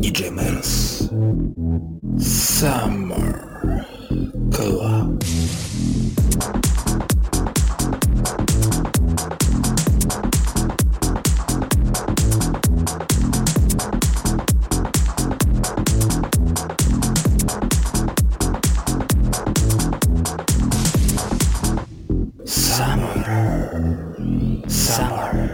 DJ Meros Summer Co-op Summer.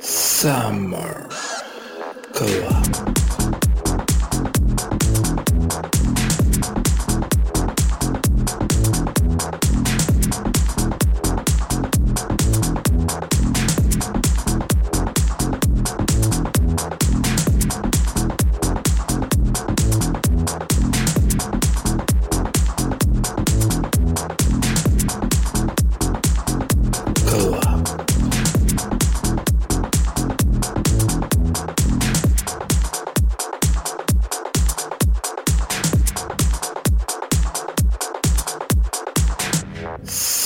Summer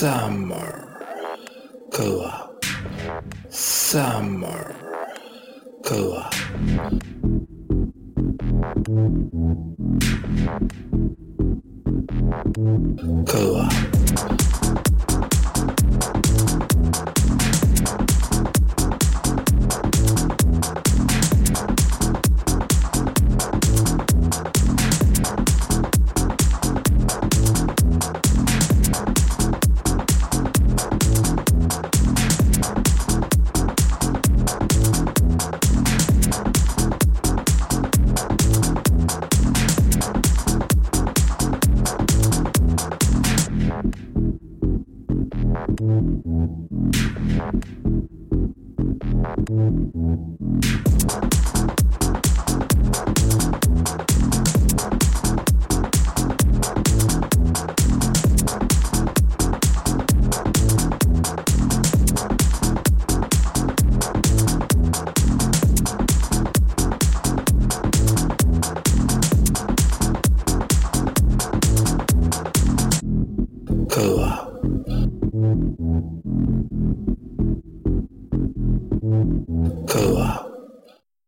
Summer. Co-op Summer. Co-op Co-op Thank you.